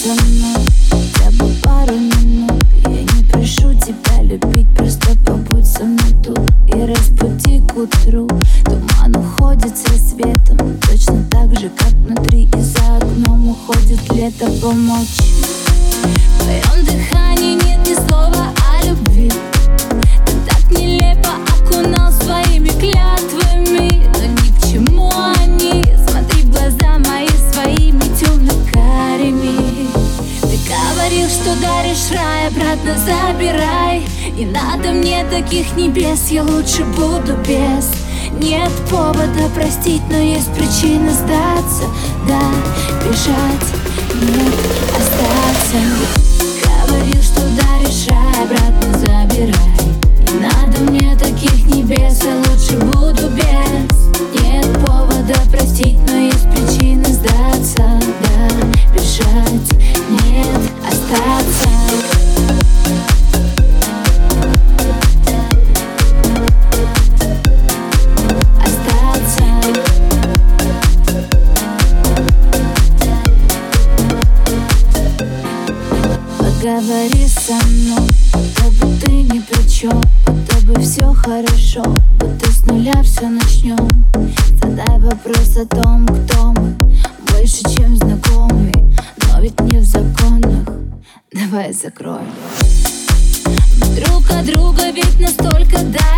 со бы пару минут. Я не прошу тебя любить, просто побудь со мной тут И разбуди к Туман уходит с рассветом Точно так же, как внутри и за окном уходит лето Помочь. В твоем дыхании нет ни слова о любви даришь рай, обратно забирай. Не надо мне таких небес, я лучше буду без. Нет повода простить, но есть причина сдаться. Да, бежать, нет, остаться. Говорил, что Поговори со мной, будто бы ты ни при чем Будто бы все хорошо, будто с нуля все начнем Задай вопрос о том, кто мы Больше, чем знакомый, но ведь не в законах. Давай закроем. Друг от друга ведь настолько далеки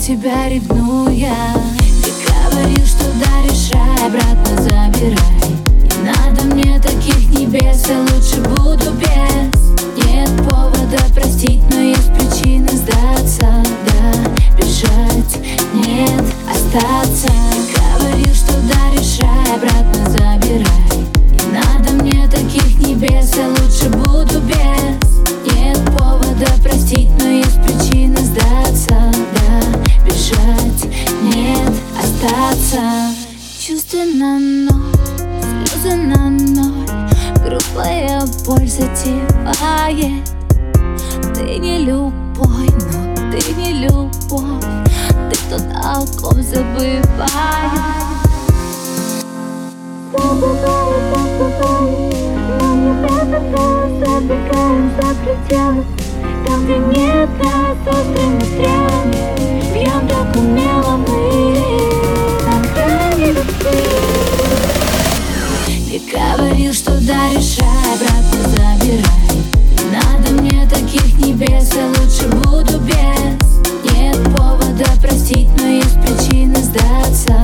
тебя ревнуя. Ты говорил, что даришь рай, обратно забирай. Не надо мне таких небес, я лучше буду ноль, слезы на ноль. Грубая боль затевает. Ты не любовь, но ты не любовь. Ты тот, о ком забываю Забываю, забываю Но не забываю, забегаем за пределы Там, где нет нас острыми стрелами все лучше буду без. Нет повода простить, но есть причины сдаться.